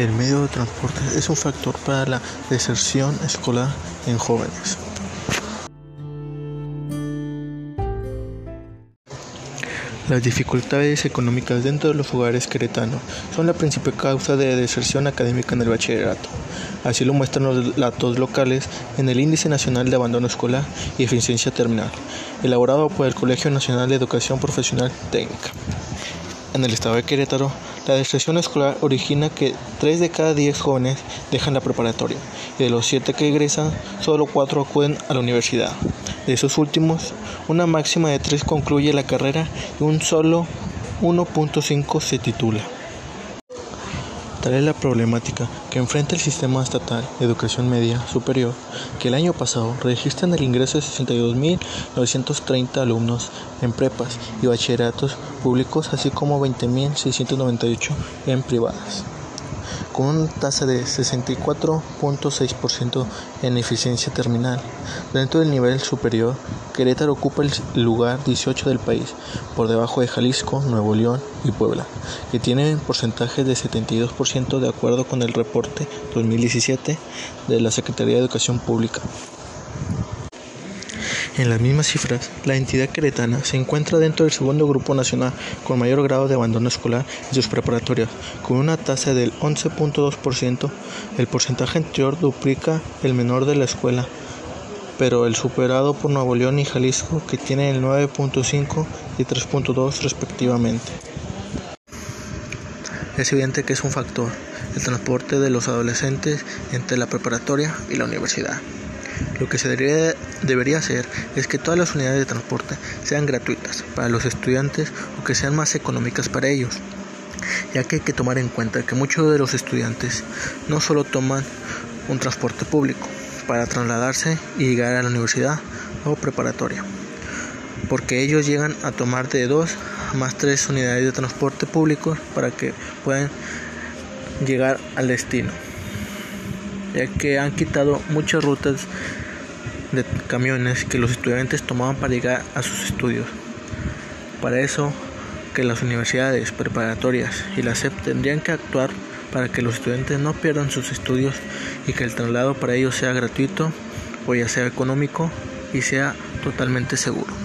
El medio de transporte es un factor para la deserción escolar en jóvenes. Las dificultades económicas dentro de los hogares queretanos son la principal causa de deserción académica en el bachillerato. Así lo muestran los datos locales en el Índice Nacional de Abandono Escolar y Eficiencia Terminal, elaborado por el Colegio Nacional de Educación Profesional Técnica. En el estado de Querétaro, la deserción escolar origina que 3 de cada 10 jóvenes dejan la preparatoria y de los 7 que egresan, solo 4 acuden a la universidad. De esos últimos, una máxima de 3 concluye la carrera y un solo 1.5 se titula. Tal es la problemática que enfrenta el sistema estatal de educación media superior, que el año pasado registran el ingreso de 62.930 alumnos en prepas y bachilleratos públicos, así como 20.698 en privadas con una tasa de 64.6% en eficiencia terminal. Dentro del nivel superior, Querétaro ocupa el lugar 18 del país, por debajo de Jalisco, Nuevo León y Puebla, que tienen porcentajes de 72% de acuerdo con el reporte 2017 de la Secretaría de Educación Pública. En las mismas cifras, la entidad queretana se encuentra dentro del segundo grupo nacional con mayor grado de abandono escolar en sus preparatorias, con una tasa del 11.2%. El porcentaje anterior duplica el menor de la escuela, pero el superado por Nuevo León y Jalisco, que tienen el 9.5 y 3.2 respectivamente. Es evidente que es un factor el transporte de los adolescentes entre la preparatoria y la universidad. Lo que se debería, hacer es que todas las unidades de transporte sean gratuitas para los estudiantes o que sean más económicas para ellos, ya que hay que tomar en cuenta que muchos de los estudiantes no solo toman un transporte público para trasladarse y llegar a la universidad o preparatoria, porque ellos llegan a tomar de dos más tres unidades de transporte público para que puedan llegar al destino ya que han quitado muchas rutas de camiones que los estudiantes tomaban para llegar a sus estudios. Para eso, que las universidades preparatorias y la SEP tendrían que actuar para que los estudiantes no pierdan sus estudios y que el traslado para ellos sea gratuito o ya sea económico y sea totalmente seguro.